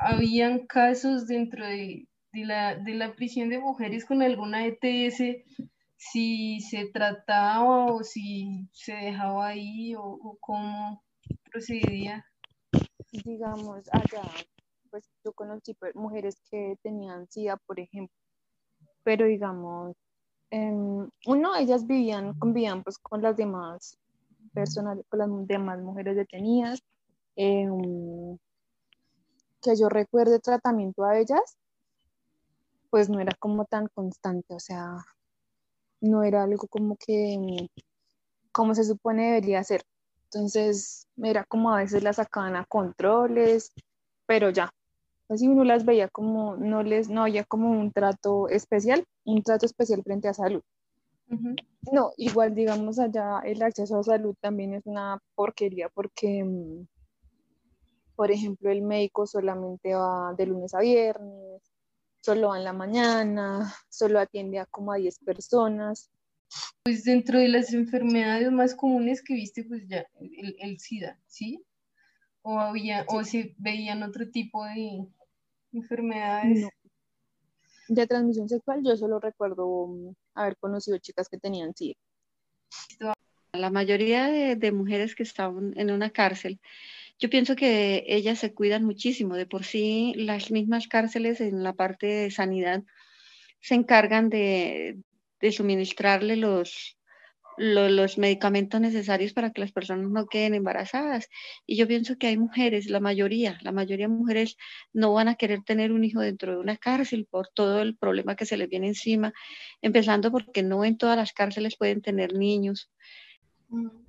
habían casos dentro de, la, de la prisión de mujeres con alguna ETS, si se trataba o si se dejaba ahí o, cómo procedía. Digamos, allá, pues yo conocí mujeres que tenían SIDA, por ejemplo, pero digamos, em, uno, ellas vivían, convivían pues con las demás personas, con las demás mujeres detenidas, em, que yo recuerde tratamiento a ellas, pues no era como tan constante, o sea, no era algo como que, como se supone debería ser. Entonces, era como a veces las sacaban a controles, pero ya, así uno las veía como, no les, no había como un trato especial, un trato especial frente a salud. No, igual digamos allá el acceso a salud también es una porquería porque mm, por ejemplo, el médico solamente va de lunes a viernes, solo va en la mañana, solo atiende a como a 10 personas. Pues dentro de las enfermedades más comunes que viste, pues ya el, SIDA, ¿sí? O había, o se veían otro tipo de enfermedades. De transmisión sexual, yo solo recuerdo mm, haber conocido chicas que tenían SIDA. La mayoría de, de mujeres que estaban en una cárcel yo pienso que ellas se cuidan muchísimo. De por sí, las mismas cárceles en la parte de sanidad se encargan de, suministrarle los, los, medicamentos necesarios para que las personas no queden embarazadas. Y yo pienso que hay mujeres, la mayoría, la mayoría de mujeres no van a querer tener un hijo dentro de una cárcel por todo el problema que se les viene encima, empezando porque no en todas las cárceles pueden tener niños. Mm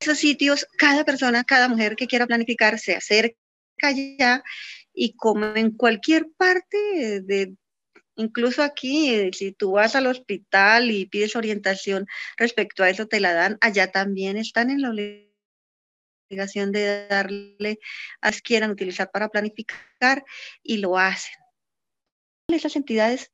esos sitios, cada persona, cada mujer que quiera planificar se acerca allá y como en cualquier parte de, incluso aquí, si tú vas al hospital y pides orientación respecto a eso, te la dan, allá también están en la obligación de darle a quieran utilizar para planificar y lo hacen. Esas entidades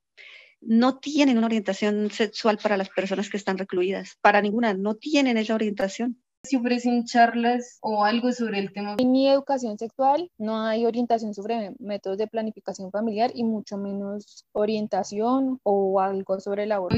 no tienen una orientación sexual para las personas que están recluidas, para ninguna, no tienen esa orientación si ofrecen charlas o algo sobre el tema. En mi educación sexual no hay orientación sobre métodos de planificación familiar y mucho menos orientación o algo sobre el aborto.